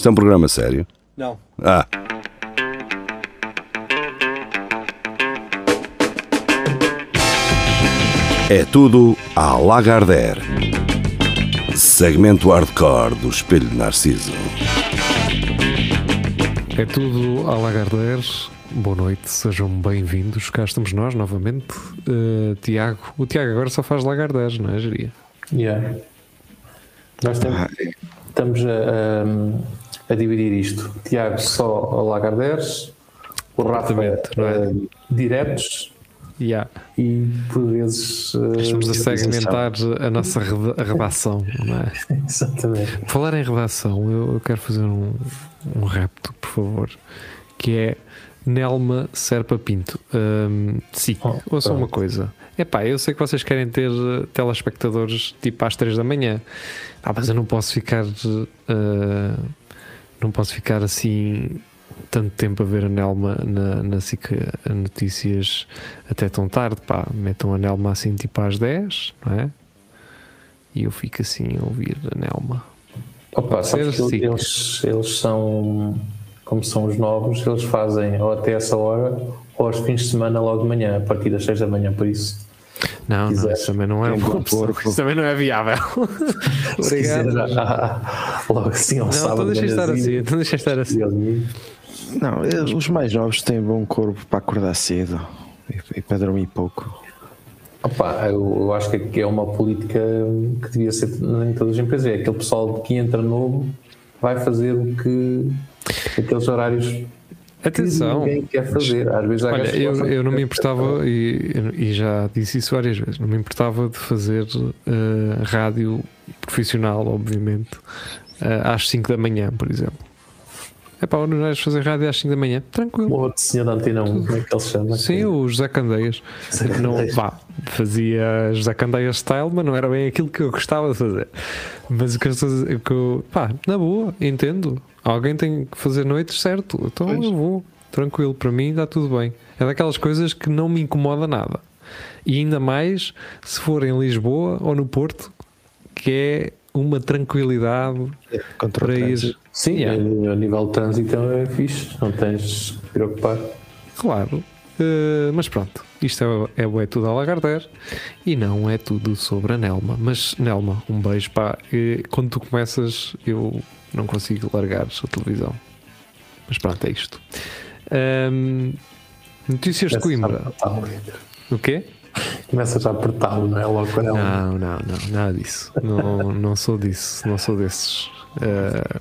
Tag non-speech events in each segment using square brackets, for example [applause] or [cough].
Isto é um programa sério? Não. Ah. É tudo à Lagardère. Segmento hardcore do Espelho de Narciso. É tudo à Lagardère. Boa noite, sejam bem-vindos. Cá estamos nós novamente. Uh, Tiago, o Tiago agora só faz Lagardère, não é, Geria? Yeah. Nós temos, Ah, estamos a, a, a dividir isto. Tiago só a Lagardères, o Rafa é? eh, diretos Yeah. e por vezes. eh, Estamos a segmentar a nossa redação, não é? [laughs] Exatamente. Falar em redação, eu, eu quero fazer um, um repto, por favor, que é Nelma Serpa Pinto. Hum, sim, Oh, ouçam uma coisa. Epá, eu sei que vocês querem ter eh, telespectadores tipo às 3 da manhã, ah, mas eu não posso ficar. eh, não posso ficar assim tanto tempo a ver a Nelma na, na SIC Notícias até tão tarde. Pá, metam a Nelma assim tipo às 10, não é? E eu fico assim a ouvir a Nelma. Opa, eles, eles são, como são os novos, eles fazem ou até essa hora ou aos fins de semana logo de manhã, a partir das 6 da manhã, por isso. Não, não, isso também não é opção, corpo. Isso também não é viável. [laughs] Se quiser, ah, [laughs] logo assim ao Não, sábado. então deixa estar assim, então deixa estar assim. Não, eles- os mais novos têm bom corpo para acordar cedo e, e para dormir pouco. Opa, eu, eu acho que é uma política que devia ser em todas as empresas. É aquele pessoal que entra novo vai fazer o que aqueles horários que Atenção. ninguém quer fazer. Às vezes há Olha, que eu, eu não me importava, e, e já disse isso várias vezes, não me importava de fazer eh, rádio profissional, obviamente, eh, às 5 da manhã, por exemplo. É pá, não vais fazer rádio às 5 da manhã? O Tranquilo. outro senhor da antena 1, como é que ele chama? Sim, o José Candeias. José Não, Candeias. vá, fazia José Candeias style, mas não era bem aquilo que eu gostava de fazer. Mas o que eu estou a dizer, o que eu, pá, na boa, entendo. Alguém tem que fazer noites, certo? Então Pois. eu vou, tranquilo, para mim está tudo bem. É daquelas coisas que não me incomoda nada. E ainda mais se for em Lisboa ou no Porto, que é uma tranquilidade Contra o para ir. Sim, Yeah. a nível de trânsito é fixe, não tens que te preocupar. Claro. Uh, mas pronto, isto é, é, é tudo a Lagardère e não é tudo sobre a Nelma. Mas Nelma, um beijo pá. Quando tu começas, eu não consigo largar a televisão. Mas pronto, é isto. Um, notícias de Coimbra. O quê? Começa já a apertá-lo, não é? Logo quando é um- Não, não, não, nada disso. Não, não sou disso, não sou desses. Uh,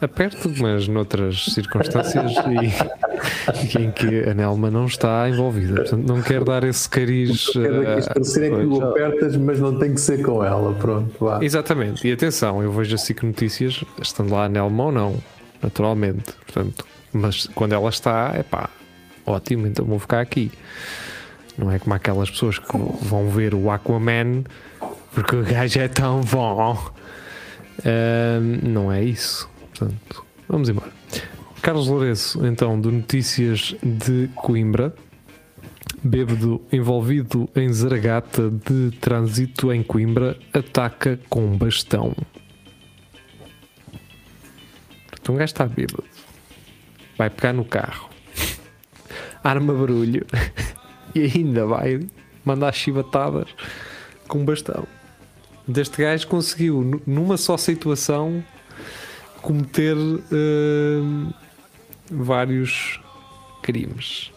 aperto, mas noutras circunstâncias e, em que a Nelma não está envolvida. Portanto, não quero dar esse cariz. Quero aqui uh, esclarecer é que o apertas, mas não tem que ser com ela. Pronto, vá. Exatamente, e atenção, eu vejo a SIC Notícias, estando lá a Nelma ou não, naturalmente. Portanto, mas quando ela está, é pá, ótimo, então vou ficar aqui. Não é como aquelas pessoas que vão ver o Aquaman porque o gajo é tão bom. Ahm, não é isso. Portanto, vamos embora. Carlos Lourenço, então, do Notícias de Coimbra. Bêbado envolvido em zaragata de trânsito em Coimbra ataca com bastão. Portanto, um gajo está bêbado. Vai pegar no carro. Arma barulho. [laughs] E ainda vai mandar chivatadas com bastão. Deste gajo conseguiu, nu- numa só situação, cometer hum, vários crimes.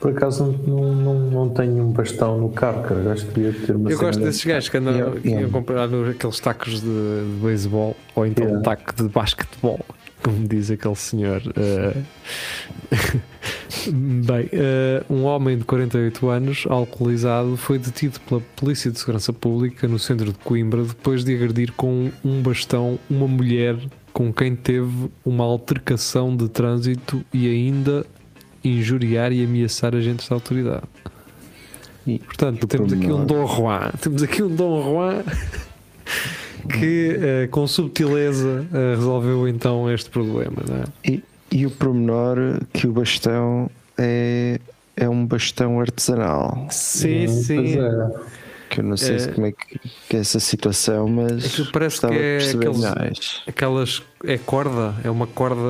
Por acaso não, não, não tenho um bastão no carro, cara. Acho que devia ter uma Eu gosto desse. desses gajos que andam Yeah, que yeah. comprar aqueles tacos de, de beisebol ou então Yeah. um taco de basquetebol, como diz aquele senhor. eh. [laughs] Bem, eh, um homem de 48 anos, alcoolizado, foi detido pela Polícia de Segurança Pública no centro de Coimbra depois de agredir com um bastão uma mulher com quem teve uma altercação de trânsito e ainda injuriar e ameaçar agentes da autoridade. E- Portanto, e temos aqui um? Dom Juan. Temos aqui um Dom Juan [laughs] que eh, com subtileza eh, resolveu então este problema. Não é? E, e o pormenor que o bastão é, é um bastão artesanal. Sim, sim. é. Que eu não sei se É. como é que, que é essa situação, mas Aquilo parece gostava que é aqueles- mais. Aquelas. É corda, é uma corda.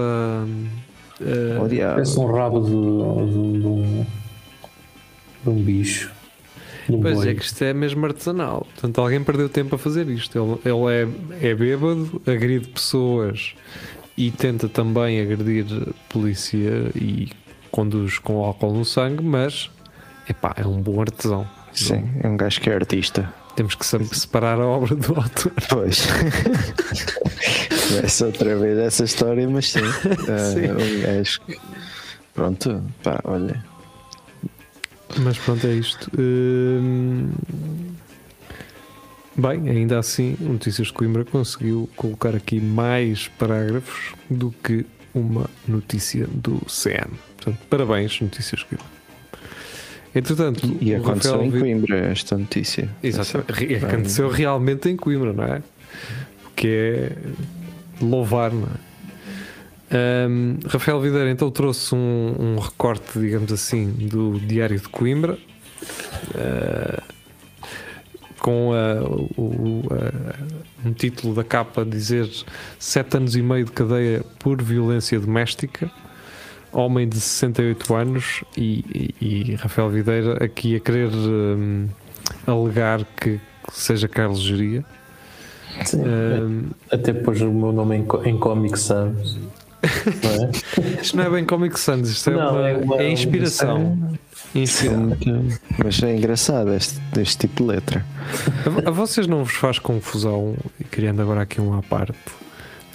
eh, Oh, diabo. Parece um rabo de, de, um- de um, de um bicho. De um Pois boi. é que isto é mesmo artesanal. Portanto, alguém perdeu tempo a fazer isto. Ele, ele é, é bêbado, agride pessoas e tenta também agredir polícia e conduz com álcool no sangue, mas epá, é um bom artesão. Sim, é um gajo que é artista. Temos que separar a obra do autor. Pois. [laughs] Começa outra vez essa história, mas sim. eh, um gajo que- Pronto, pá, olha. Mas pronto, é isto. Hum, Bem, ainda assim, o Notícias de Coimbra conseguiu colocar aqui mais parágrafos do que uma notícia do CM. Portanto, parabéns, Notícias de Coimbra. Entretanto, E aconteceu Rafael em Coimbra esta notícia. Exatamente. Re- Aconteceu realmente em Coimbra, não é? O que é louvar, não é? Ahm, Rafael Videira então trouxe um, um recorte, digamos assim, do Diário de Coimbra ah, com ah, o- ah, um título da capa a dizer sete anos e meio de cadeia por violência doméstica homem de 68 anos e, e- e Rafael Videira aqui a querer hum, alegar que seja Carlos Geria. Sim. Hum, Até pôs o meu nome em, em Comic Sans. Não é? [laughs] isto não é bem Comic Sans, isto é, Não, uma, é uma- é inspiração. Inspirado. Mas é engraçado este, este tipo de letra. A, a vocês não vos faz confusão, e criando agora aqui um à parte,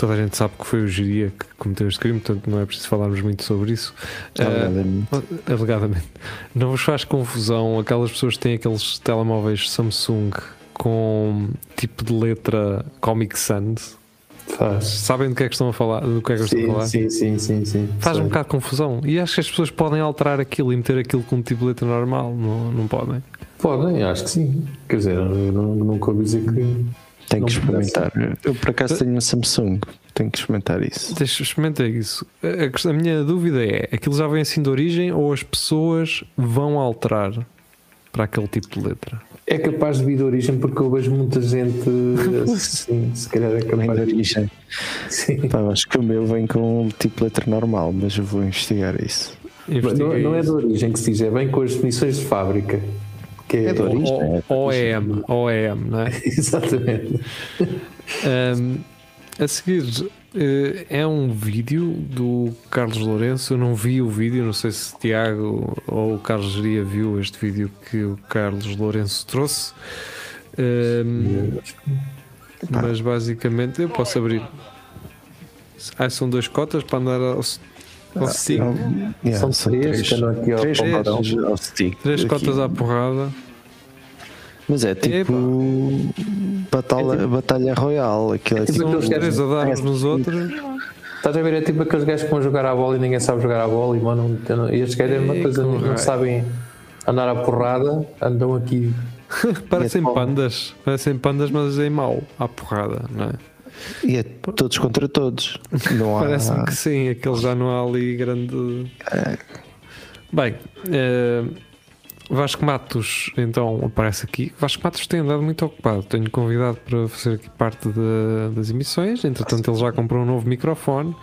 toda a gente sabe que foi o Geria que cometeu este crime, portanto não é preciso falarmos muito sobre isso. Ah, Alegadamente. alegadamente. Não vos faz confusão aquelas pessoas que têm aqueles telemóveis Samsung com tipo de letra Comic Sans? Faz. Sabem do que é que estão a falar? Do que é que eu estou a falar? Sim, sim, sim, sim, sim. Faz um bocado de confusão. E acho que as pessoas podem alterar aquilo e meter aquilo com um tipo de letra normal. Não, não podem. Podem, acho que sim. Quer dizer, eu não- nunca ouvi dizer que. Tenho Não que experimentar. Eu por acaso tenho uma Samsung. Tenho que experimentar isso. Deixa experimentar isso. A, a minha dúvida é: aquilo já vem assim de origem ou as pessoas vão alterar para aquele tipo de letra? É capaz de vir de origem porque eu vejo muita gente [laughs] assim, se calhar é Vem de capaz de. origem. Sim. Pá, acho que o meu vem com um tipo de letra normal, mas eu vou investigar isso. Mas Investiguei Não, não é de origem que se diz, é bem com as definições de fábrica. Que é, É. O- OEM, OEM, não é? [laughs] Exatamente. Um, a seguir eh, é um vídeo do Carlos Lourenço. Eu não vi o vídeo, não sei se Tiago ou o Carlos Geria viu este vídeo que o Carlos Lourenço trouxe. Um, mas basicamente eu posso abrir. Ah, são duas cotas para andar ao, stick. Não, yeah, São são três, três, aqui ao três. Três aqui. cotas à porrada. Mas é tipo batalha, batalha royal. Aquilo é tipo tipo, São os aqueles três a dar uns nos outros. Estás a ver? É tipo aqueles gajos que vão jogar a bola e ninguém sabe jogar a bola e, mano, e estes gajos é uma coisa, não raio. sabem andar à porrada, andam aqui. [laughs] Parecem é pandas. Parecem pandas, mas em mau. À porrada, não é? E é todos contra todos. Não há. Parece-me que sim, aquele já não há ali grande. Bem, eh, Vasco Matos então aparece aqui. Vasco Matos tem andado muito ocupado. Tenho convidado para fazer aqui parte de- das emissões. Entretanto, ele já comprou um novo microfone,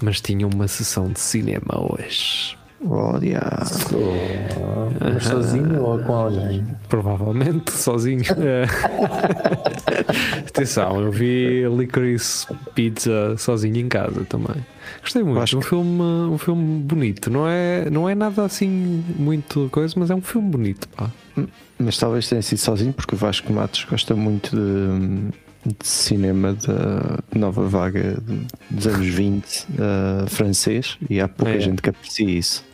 mas tinha uma sessão de cinema hoje. Olha, Mas sozinho ou com alguém? Provavelmente sozinho. Eh, [laughs] Atenção, eu vi Licorice Pizza sozinho em casa também. Gostei muito. Acho Um que- filme, um filme bonito. Não é, não é nada assim muito coisa, mas é um filme bonito. Pá. mas talvez tenha sido sozinho, porque o Vasco Matos gosta muito de, de cinema da nova vaga de- dos anos 20 eh, francês e há pouca É. gente que aprecia isso.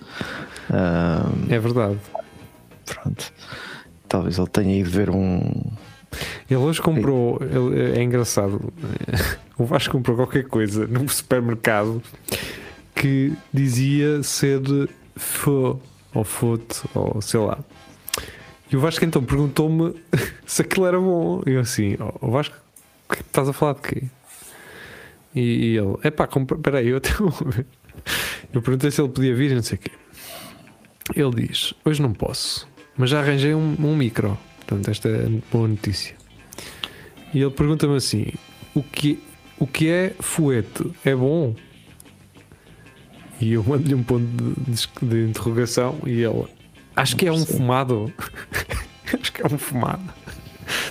Ah, É verdade. pronto. Talvez ele tenha ido ver um. Ele hoje comprou. ele- é engraçado. O Vasco comprou qualquer coisa num supermercado que dizia ser faux ou foot ou sei lá. E o Vasco então perguntou-me [laughs] se aquilo era bom. E eu assim, "Oh, o Vasco, o que estás a falar de quê? E, e ele, é pá, peraí, eu até vou ver. Eu perguntei se ele podia vir e não sei o quê. Ele diz: Hoje não posso, mas já arranjei um, um micro. Portanto, esta é boa notícia. E ele pergunta-me assim: o que, o que é fuete? É bom? E eu mando-lhe um ponto de, de- de interrogação e ele: Acho que é um fumado. [laughs] Acho que é um fumado.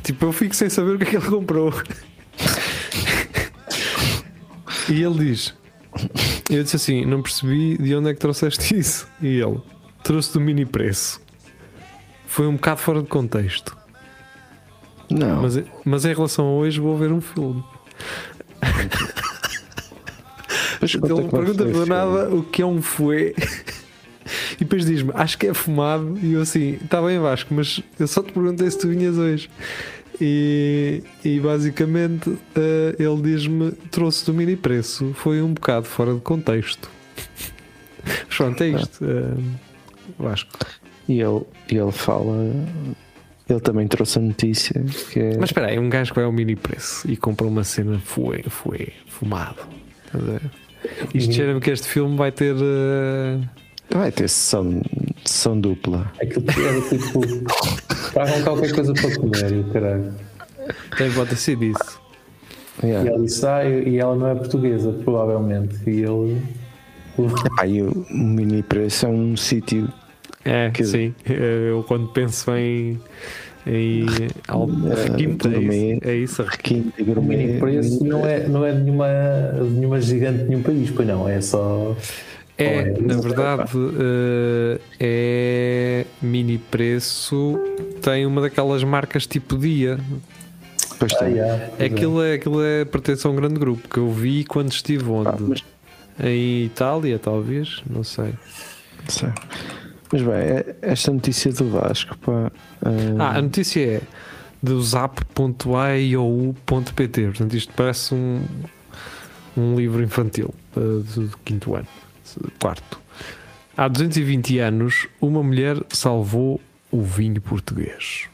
Tipo, eu fico sem saber o que é que ele comprou. [laughs] E ele diz: Eu disse assim, não percebi de onde é que trouxeste [laughs] isso. E ele trouxe do mini preço. Foi um bocado fora de contexto. Não, Mas, mas em relação a hoje, vou ver um filme. mas Ele é que pergunta-me foi do nada o que é um fuê. E depois diz-me, acho que é fumado. E eu assim, está bem Vasco, mas eu só te perguntei se tu vinhas hoje. E, e basicamente eh, ele diz-me, trouxe do mini preço. Foi um bocado fora de contexto. Mas pronto, é isto. eh, Vasco. E ele, ele fala. Ele também trouxe a notícia que é. Mas espera aí, um gajo que vai ao mini preço e compra uma cena fuê, fuê, fumado. Isto cheira-me que este filme vai ter. eh, Vai ter sessão, sessão dupla. Aquilo que era tipo. Tragam qualquer coisa para comer e o caralho. tem pode ter sido isso. E Yeah. ela disse, ah, e ela não é portuguesa, provavelmente. E ele. Epá, e o mini preço é um sítio. É, Que- sim. Eu quando penso em. em al- Eh, requinte, é isso. É isso requinte. O gourmet. mini preço não é, não é de, nenhuma, de nenhuma gigante de nenhum país, pois não, é só. É, Olha, na isso, verdade, eh, é mini preço. Tem uma daquelas marcas tipo dia. Pois Ah, tem. yeah, pois é. Aquilo é, aquilo é pertence a um grande grupo que eu vi quando estive onde? Ah, mas, Em Itália, talvez, não sei. sei. Mas bem, é- esta notícia do Vasco, pá. Ah, a ah, notícia é do zap.aiou.pt. Portanto, isto parece um, um livro infantil do, do quinto ano, quarto. Há 220 anos, uma mulher salvou o vinho português.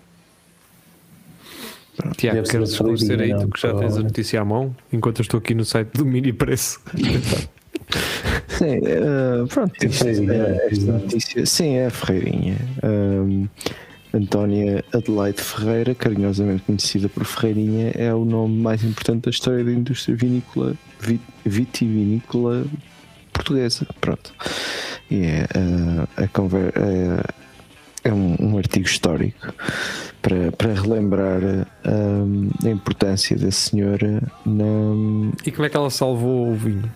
Tiago, a esclarecer aí, tu que já tens a notícia à mão, enquanto eu estou aqui no site do Mini Preço. [laughs] sim, ah, pronto, É Ferreirinha, é, esta notícia. Sim, é a Ferreirinha. Ahm, Antónia Adelaide Ferreira, carinhosamente conhecida por Ferreirinha, é o nome mais importante da história da indústria vinícola, vi- vitivinícola portuguesa. Pronto. E é, ah, a conver, é, é um, um artigo histórico para, para relembrar ahm, a importância da senhora na, E como é que ela salvou o vinho?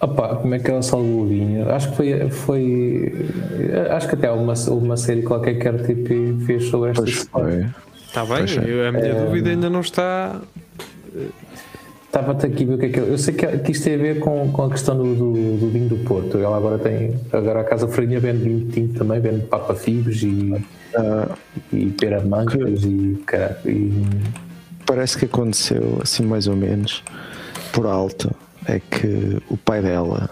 Opa, como é que ela salvou o vinho? Acho que foi. foi acho que até há uma, uma série qualquer que a RTP fez sobre esta Pois história. foi. Está bem, é. a minha dúvida ainda não está. Estava-te aqui a ver o que é que eu. Eu sei que, que isto tem a ver com, com a questão do, do, do vinho do Porto. Ela agora tem. Agora a Casa Freirinha vende vinho tinto também, vende Papa Figos e, Ah, e Pera Mancas e, caralho, e. parece que aconteceu assim mais ou menos por alto é que o pai dela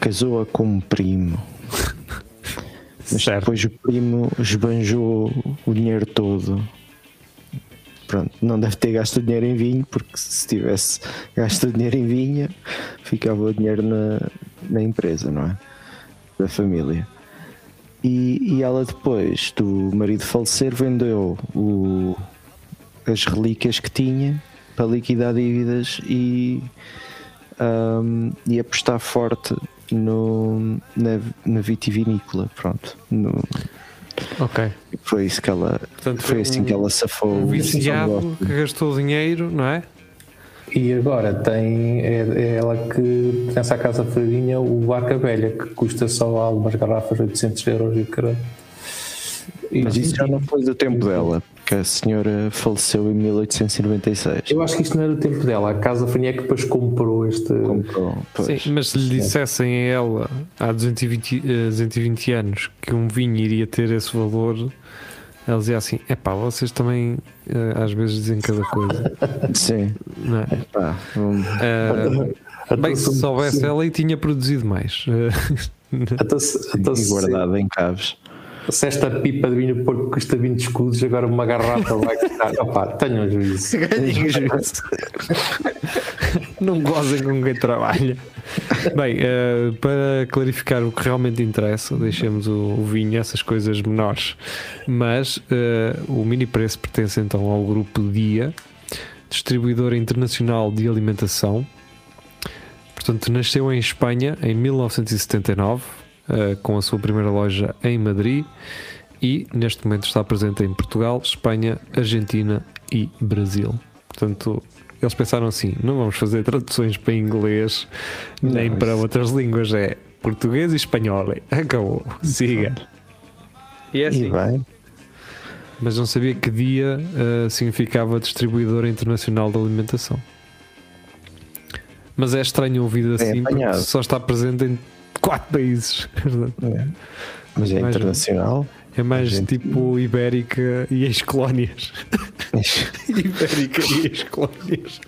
casou-a com um primo [laughs] mas Certo. depois o primo esbanjou o dinheiro todo pronto, não deve ter gasto o dinheiro em vinho porque se tivesse gasto o dinheiro em vinho ficava o dinheiro na, na empresa, não é? Da família e, e ela depois do marido falecer vendeu o, as relíquias que tinha para liquidar dívidas e, ahm, e apostar forte no, na, na vitivinícola. Pronto. No- Ok. foi isso que ela Portanto, foi assim um- que ela safou Um o viciado que gastou dinheiro, não é? E agora tem. É, é ela que pertence à Casa Freirinha o Barca Velha, que custa só algumas garrafas 800 euros e o caralho. Mas isso já não foi do tempo dela, porque a senhora faleceu em 1896. Eu acho que isto não era o tempo dela. A Casa Freirinha é que depois comprou este. Comprou, pois. Sim, mas se lhe dissessem a ela há 220, eh, 220 anos que um vinho iria ter esse valor, ela dizia assim: é pá, vocês também eh, às vezes dizem cada coisa, [laughs] Sim, não é? pá, vamos- Eh, bem, se soubesse ela e tinha produzido mais. [laughs] Eh, Então, se, se, guardada em caves. Se esta pipa de vinho Porto custa 20 escudos, agora uma garrafa vai custar. [laughs] Opá, tenham juízo. Ganhem juízo. [laughs] não gozem com quem trabalha. Bem, eh, para clarificar o que realmente interessa, deixemos o, o vinho, essas coisas menores. Mas eh, o Mini Preço pertence então ao grupo DIA, distribuidora internacional de alimentação. Portanto, nasceu em Espanha em 1979, eh, com a sua primeira loja em Madrid. E neste momento está presente em Portugal, Espanha, Argentina e Brasil. Portanto, eles pensaram assim: não vamos fazer traduções para inglês nem Não, para isso- outras línguas, é português e espanhol. [laughs] Acabou, siga. E é E assim. vai. Mas não sabia que dia eh, significava distribuidora internacional de alimentação. Mas é estranho ouvir assim, porque apanhado. só está presente em quatro países. É. Mas é internacional. É mais Gente- tipo Ibérica e ex-colónias. [laughs] Ibérica e ex-colónias.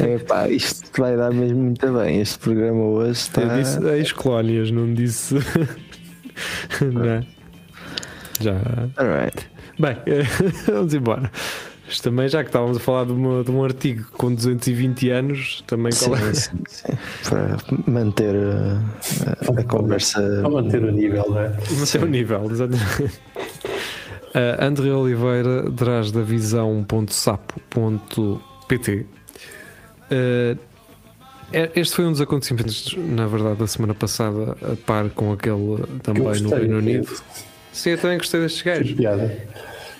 É pá, isto vai dar mesmo muito bem. Este programa hoje está. Eu disse ex-colónias, não disse. [laughs] não. Já. Alright. Bem, [laughs] vamos embora. Isto também, já que estávamos a falar de, uma- de um artigo com 220 anos, também qual é? Sim, sim, sim. Para manter a, a- a conversa. Para manter o nível, não é? Mas é o nível, exatamente. Uh, André Oliveira traz da visão.sapo.pt. Uh, é- este foi um dos acontecimentos, na verdade, da semana passada, a par com aquele também no Reino Unido. Sim, eu também gostei destes gajos. Piada.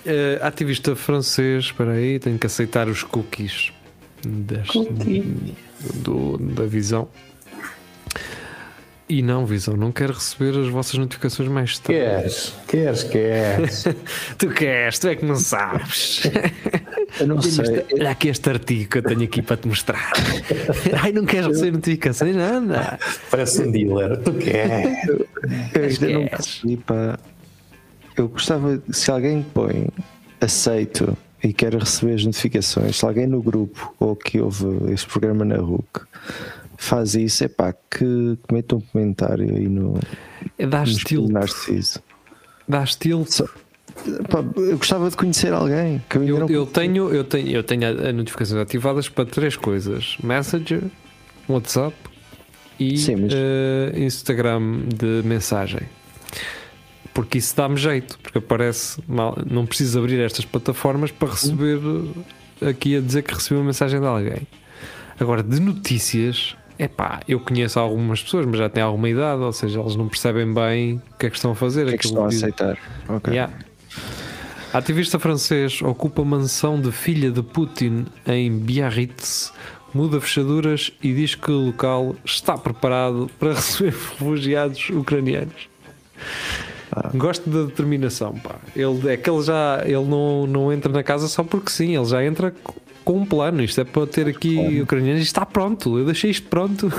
Uh, ativista francês, espera aí, tenho que aceitar os cookies deste, do, da visão. E não, visão, não quero receber as vossas notificações mais tarde. Queres? Queres? Queres? [laughs] Tu queres, tu é que não sabes. [laughs] Eu não Olha sei. este- Olha aqui este artigo que eu tenho aqui para te mostrar. [laughs] Ai, não queres receber notificações? Nada. Parece um dealer. Tu queres? Eu ainda não Esquece. percebi, pá. Eu gostava, se alguém põe aceito e quer receber as notificações, se alguém no grupo ou que ouve este programa na RUC faz isso, é pá, que cometa um comentário aí no, no estilo. Narciso. Dá estilo. Pá, eu gostava de conhecer alguém que eu Eu, não eu tenho, eu tenho, eu tenho a- a notificações ativadas para três coisas: Messenger, WhatsApp e Sim, mas- eh, Instagram de mensagem. Porque isso dá-me jeito, porque aparece mal, não preciso abrir estas plataformas para receber aqui a dizer que recebi uma mensagem de alguém. Agora, de notícias, é pá, eu conheço algumas pessoas, mas já têm alguma idade, ou seja, eles não percebem bem o que é que estão a fazer. o que é que estão a aceitar. Ok. Yeah. Ativista francês ocupa mansão de filha de Putin em Biarritz, muda fechaduras e diz que o local está preparado para [laughs] receber refugiados ucranianos. Gosto da determinação, pá. Ele é que ele já ele não, não entra na casa só porque sim, ele já entra co- com um plano. Isto é para ter aqui ucranianos e está pronto. Eu deixei isto pronto.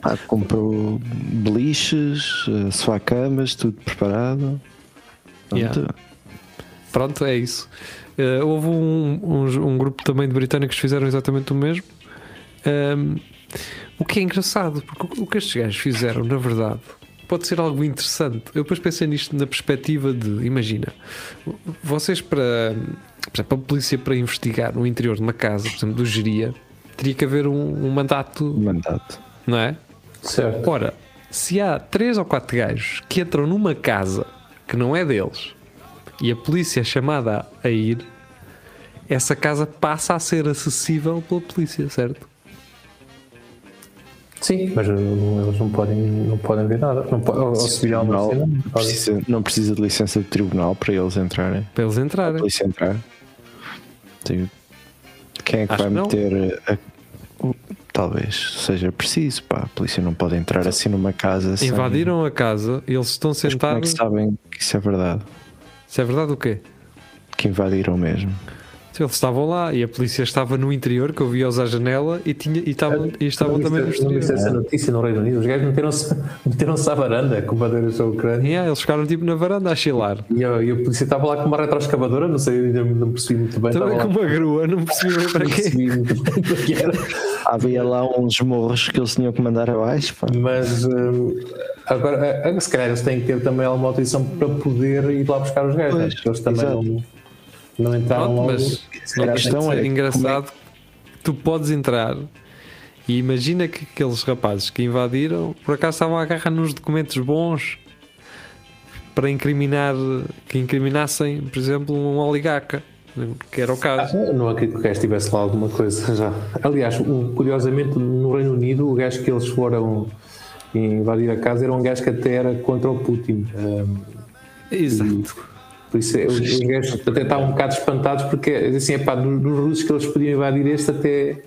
Pá, [laughs] comprou beliches, eh, suacamas, tudo preparado. Pronto. Yeah. Pronto, é isso. Eh, houve um, um, um grupo também de britânicos que fizeram exatamente o mesmo. Ahm, o que é engraçado, porque o, o que estes gajos fizeram, na verdade, pode ser algo interessante. Eu depois pensei nisto na perspectiva de, imagina, vocês para, por exemplo, a polícia para investigar no interior de uma casa, por exemplo, do geria, teria que haver um, um mandato, Mandato. não é? Certo. Ora, se há três ou quatro gajos que entram numa casa que não é deles e a polícia é chamada a ir, essa casa passa a ser acessível pela polícia, certo? Sim, mas eles não podem, não podem ver nada. Não pode, ou, ou se virar uma Tribunal cena, não precisa, não precisa de licença de tribunal para eles entrarem. Para eles A entrarem. polícia entrar. Tem- Quem é que Acho vai que meter a- talvez seja preciso, pá, a polícia não pode entrar assim numa casa sem- Invadiram a casa e eles estão Mas como é sentados. que sabem que isso é verdade? Isso é verdade o quê? Que invadiram mesmo. Eles estavam lá e a polícia estava no interior, que eu via-os à janela e, tinha, e, estavam, e estavam Não também no viste- não exterior. essa notícia no Reino Unido. Os gajos meteram-se meteram-se à varanda com bandeiras da Ucrânia. Yeah, eles ficaram tipo na varanda a chilar. E a, e a polícia estava lá com uma retroescavadora, não sei, ainda não percebi muito bem. Também estava com lá, uma grua, não percebi bem para não quê. percebi muito bem para que era. [laughs] Havia lá uns morros que eles tinham que mandar abaixo, pá. Mas hum, agora, eh, se calhar eles têm que ter também alguma autorização para poder ir lá buscar os gajos, né? Pois, porque eles também exato. não, não entraram Pronto, logo. mas a questão é engraçado que tu podes entrar E imagina que aqueles rapazes que invadiram por acaso estavam a agarrar nos documentos bons para incriminar que incriminassem, por exemplo, um oligarca, que era o caso. Ah, não acredito que o gajo tivesse lá alguma coisa já. Aliás, curiosamente, no Reino Unido, o gajo que eles foram invadir a casa era um gajo que até era contra o Putin. Ahm, Exato. Por isso, os, os gajos até estavam um bocado espantados, porque assim, epá, dos, dos russos que eles podiam invadir, este até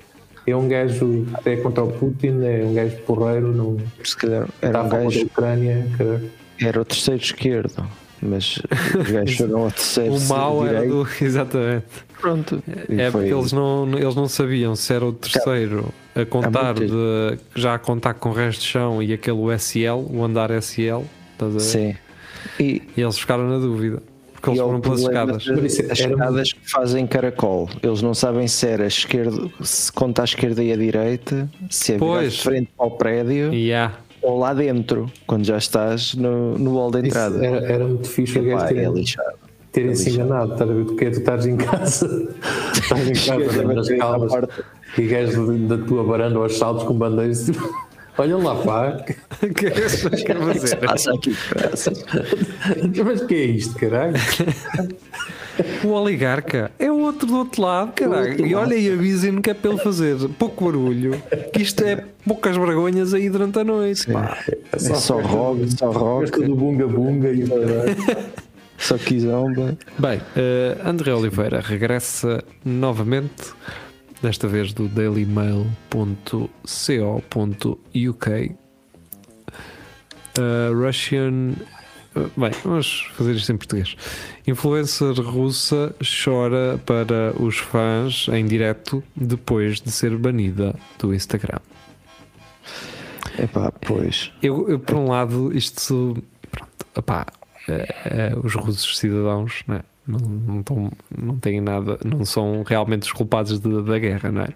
é um gajo até contra o Putin, é um gajo porreiro, não Se calhar era a um gajo, Ucrânia. caralho. era o terceiro esquerdo, mas os gajos foram ao terceiro O mal era do. [laughs] Exatamente. Pronto. É porque eles não, eles não sabiam se era o terceiro a contar de, já a contar com o resto de chão e aquele SL, o andar SL, estás a ver? Sim. E, E eles ficaram na dúvida. Porque eles é foram pelas escadas. de- As escadas que fazem caracol, eles não sabem se era a esquerda, se conta à esquerda e à direita, se é Pois. de frente ao prédio há. ou lá dentro, quando já estás no, no hall da Isso entrada. era, era muito fixe o gajo é terem, lixado. terem se lixado. enganado. Estás a ver do que é? Tu [laughs] estás em casa, estás em casa nas calmas e gajo da tua varanda aos saltos com bandeiras. Olha lá, pá, O [laughs] que é que vocês querem fazer? [laughs] Passa aqui, graças. mas que é isto, caralho? O oligarca é o outro do outro lado, caralho. E olha e avisem-me que é para ele fazer pouco barulho, que isto é poucas vergonhas aí durante a noite. pá. É só rock, só rock, Gosta do bunga bunga e [laughs] só kizomba. Bem, eh, André Oliveira regressa novamente, desta vez do dailymail.co.uk. Uh, Russian. uh, Bem, vamos fazer isto em português. Influencer russa chora para os fãs em direto depois de ser banida do Instagram. Epá, pois. Eu, eu, por um lado, isto. Pronto, opá, eh, eh, os russos cidadãos né, não, não, tão- não têm nada, não são realmente os culpados de- da guerra, não é?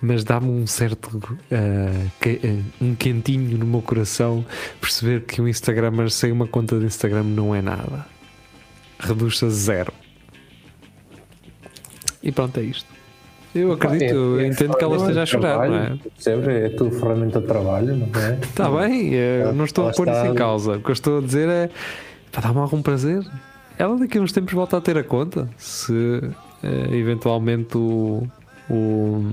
Mas dá-me um certo. eh, que- eh, um quentinho no meu coração perceber que um Instagramer sem uma conta de Instagram não é nada. Reduz-se a zero. E pronto, é isto. Eu acredito, eu entendo que ela esteja a chorar, não é? Percebes? É a tua ferramenta de trabalho, não é? Está bem, eu não estou a pôr isso em causa. O que eu estou a dizer é para dar-me algum prazer. Ela daqui a uns tempos volta a ter a conta. Se eh, eventualmente o, o,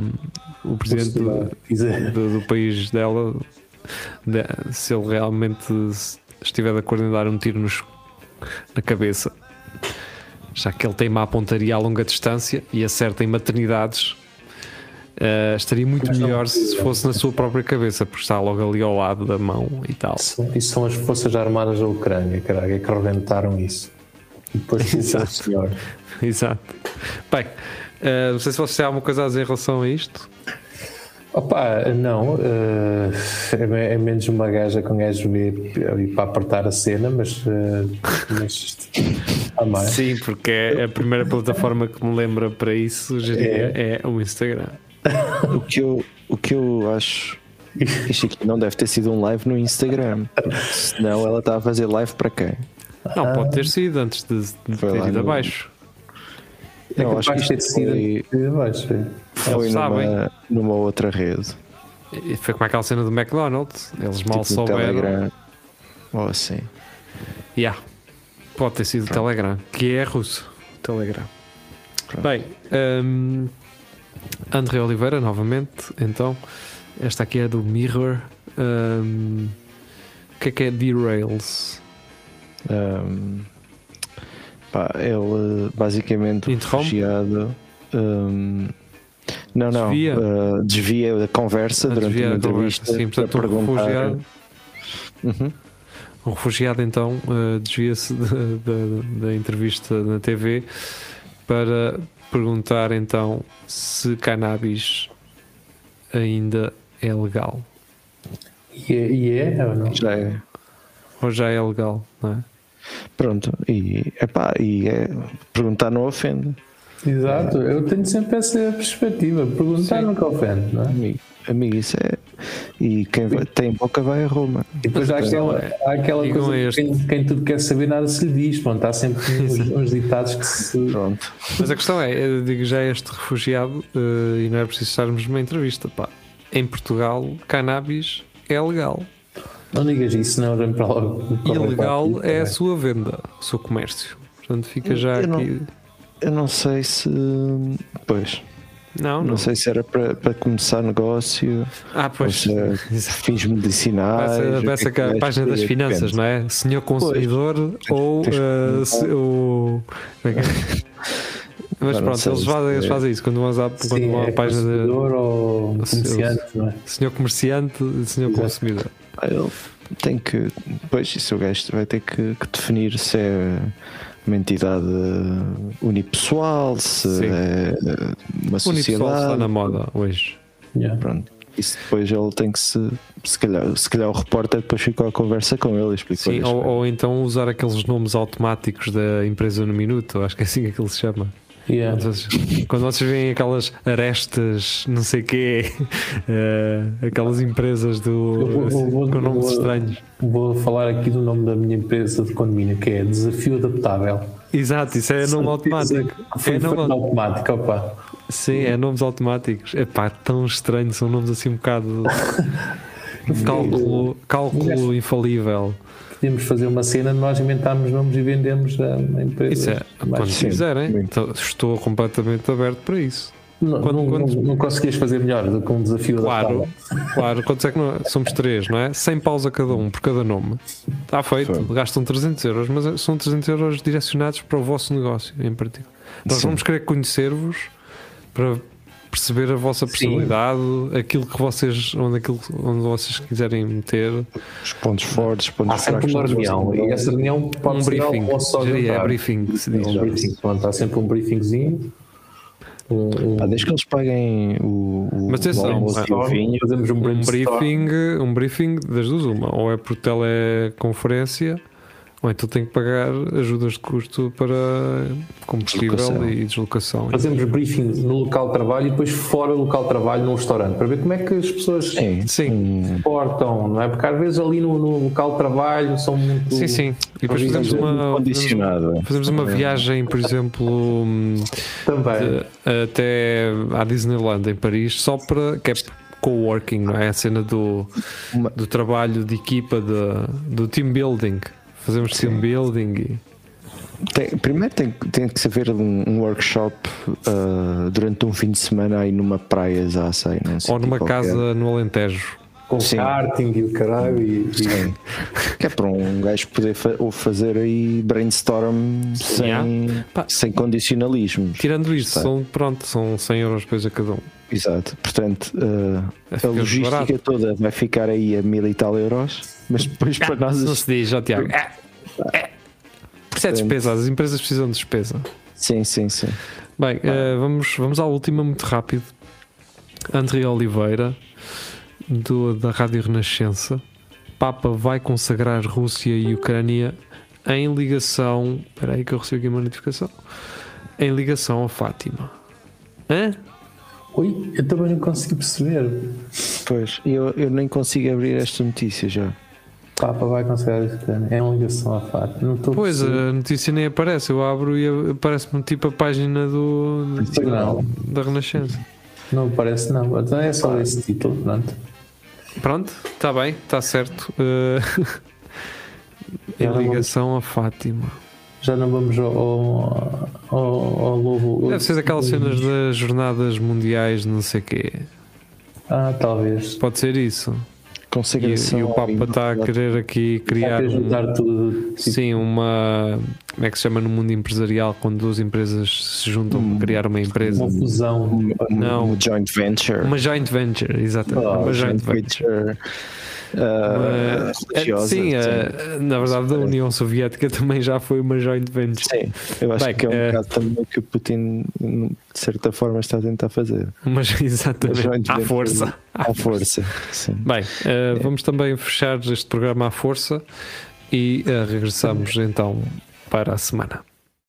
o presidente do, do- do país dela, de- se ele realmente estiver de acordo em dar um tiro nos, na cabeça, já que ele tem má pontaria a longa distância e acerta em maternidades. eh, estaria muito Mas não melhor se precisa. fosse na sua própria cabeça, porque está logo ali ao lado da mão e tal. Isso, isso são as forças armadas da Ucrânia, caralho, é que rebentaram isso. [laughs] Exato. senhor. Exato. Bem, eh, não sei se vocês têm alguma coisa a dizer em relação a isto. Opa, não, eh, é, é menos uma gaja com gajo ali para apertar a cena, mas, eh, mas isto há mais. Sim, porque é a primeira plataforma que me lembra para isso sugeria é, o Instagram. O que eu, o que eu acho. Isto aqui não deve ter sido um live no Instagram. Senão ela está a fazer live para quem? Não, pode ter sido antes de, de ter ido no- abaixo. É Não, acho que de ter isto sido foi, de baixo. é. foi sabem. numa, numa outra rede. E foi como aquela cena do McDonald's. Eles mal tipo no souberam. Ou assim. Yeah. Pode ter sido o Telegram, que é russo. Telegram. Pronto. Bem, hum, André Oliveira, novamente. Então, esta aqui é do Mirror. Hum, o que é que é Derails? Um, pá, ele basicamente Interrompe? refugiado. um, não, não. Desvia? uh, desvia a conversa durante Desvia uma a entrevista. Sim, portanto, para um perguntar- refugiado, Uhum. um refugiado então uh, desvia-se da, da- da entrevista na TV para perguntar então se cannabis ainda é legal. E é, e é ou não? Já é. Ou já é legal, não é? Pronto, e, epá, e é, perguntar não ofende. Exato, eu tenho sempre essa perspectiva. Perguntar Sim. nunca ofende, não é? Amigo, amigo, isso é. E quem vai- tem boca vai a Roma. E depois há aquela, há aquela coisa este. que quem, quem tudo quer saber nada se lhe diz. Bom, está sempre [laughs] uns, uns ditados que se. Pronto. Mas a questão é, eu digo já este refugiado, eh, e não é preciso estarmos numa entrevista, pá. em Portugal, cannabis é legal. Não digas isso, não vem para logo. Ilegal é a sua venda, o seu comércio. Portanto, fica já Eu não- aqui. Eu não sei se. Pois, Não, não, não. sei se era para, para começar negócio, Ah, ou pois. é [laughs] fins medicinais. Que é é a página das finanças, depende. não é? Senhor consumidor ou tens que eh, se- o. [laughs] Mas não pronto, eles fazem, eles é- fazem isso quando vão, à, quando vão à é página de consumidor ou Sim, comerciante, não é? senhor comerciante e senhor Exato. consumidor. Ele tem que. Pois, isso o gajo vai ter que, que definir se é uma entidade unipessoal, se Sim. é uma O Unipessoal está sociedade. na moda hoje. Yeah. Pronto. Isso depois ele tem que se. Se calhar, se calhar o repórter depois ficou a conversa com ele e explicou Sim, ou, ou então usar aqueles nomes automáticos da empresa no minuto, acho que é assim que aquilo se chama. Yeah. Quando vocês, quando vocês veem aquelas arestas, não sei quê, [laughs] eh, aquelas empresas do, Eu vou- assim, vou- com nomes vou- estranhos. Vou falar aqui do nome da minha empresa de condomínio, que é Desafio Adaptável. Exato, isso é nome automático. Foi É nome, automático, opa. sim, é nomes automáticos. É pá, tão estranho, são nomes assim um bocado. [laughs] cálculo, cálculo infalível. Podíamos fazer uma cena, nós inventámos nomes e vendemos a a empresa. Isso é, quando sim, quiserem, então, estou completamente aberto para isso. Não, quando- não, quando- não, conseguias fazer melhor do que um desafio Claro, claro. Quantos é que não, somos três, não é? 100 paus a cada um por cada nome. Está feito, Foi. gastam 300 euros, mas são 300 euros direcionados para o vosso negócio em particular. Nós Sim. vamos querer conhecer-vos para perceber a vossa Sim. personalidade, aquilo que vocês, onde, aquilo, onde vocês quiserem meter. Os pontos fortes, os pontos Há sempre fracos. uma reunião e essa reunião pode um ser briefing. Geria, é briefing que se diz. Um briefing, pronto, há sempre um briefingzinho. Um, um, Ah, desde que eles paguem o, o, Mas atenção, o vinho. fazemos um Um briefing, um briefing das duas, uma, ou é por teleconferência, ou então tem que pagar ajudas de custo para combustível Deslocação. e deslocação. Fazemos briefing no local de trabalho e depois fora do local de trabalho num restaurante para ver como é que as pessoas se Sim, Sim. um- portam, não é? Porque às vezes ali no, no local de trabalho são muito. Sim, sim. E depois fazemos uma, fazemos, condicionado. fazemos uma viagem, por exemplo, Também. de- até à Disneyland em Paris, só para que é coworking, não é? A cena do, Uma- do trabalho de equipa, de, do team building. Fazemos team building e Tem- primeiro tem, tem que haver um, um workshop ah, durante um fim de semana aí numa praia já sei, num ou sítio numa qualquer. casa no Alentejo. com sim. karting e o caralho e, e- Sim. Que é para um gajo poder fa- ou fazer aí brainstorm sem, Yeah. Sem condicionalismos. Tirando isto, são, pronto, são 100 euros depois a cada um. Exato. Portanto, É, a logística barato. toda vai ficar aí a mil e tal euros, mas depois para nós Não se diz, ó Tiago. É, é. Isso é despesa, as empresas precisam de despesa. Sim, sim, sim. Bem, eh, vamos, vamos à última muito rápido. André Oliveira, do, da Rádio Renascença. Papa vai consagrar Rússia e Ucrânia em ligação. Espera aí que eu recebi aqui uma notificação. Em ligação a Fátima. Hã? Ui, eu também não consegui perceber. Pois, eu, eu nem consigo abrir esta notícia já. Papa vai considerar isso. É uma ligação à fato. Não Pois, a notícia nem aparece. Eu abro e aparece-me tipo a página do, Não, da Renascença. não parece não. Então é só esse título, pronto. Pronto, está bem, está certo. [laughs] Em não ligação a Fátima. Já não vamos ao, ao, ao, ao lobo. Deve ser daquelas cenas das jornadas mundiais, não sei o quê. Ah, talvez. Pode ser isso. E, Consagração. e o Papa está a querer aqui criar um- tudo. Tipo, sim, uma. Como é que se chama no mundo empresarial quando duas empresas se juntam para criar uma empresa? uma fusão. Não. Uma joint venture. Uma joint venture, exatamente. Oh, uma joint venture. venture. Religiosa, sim, sim. na verdade a União Soviética [laughs] também já foi uma joint venture. Sim, eu acho Bem, que é um eh, bocado também que o Putin, de certa forma, está a tentar fazer. Mas [laughs] exatamente, à força. À força. Sim. Bem, eh, vamos também fechar este programa à força e eh, regressamos então para a semana.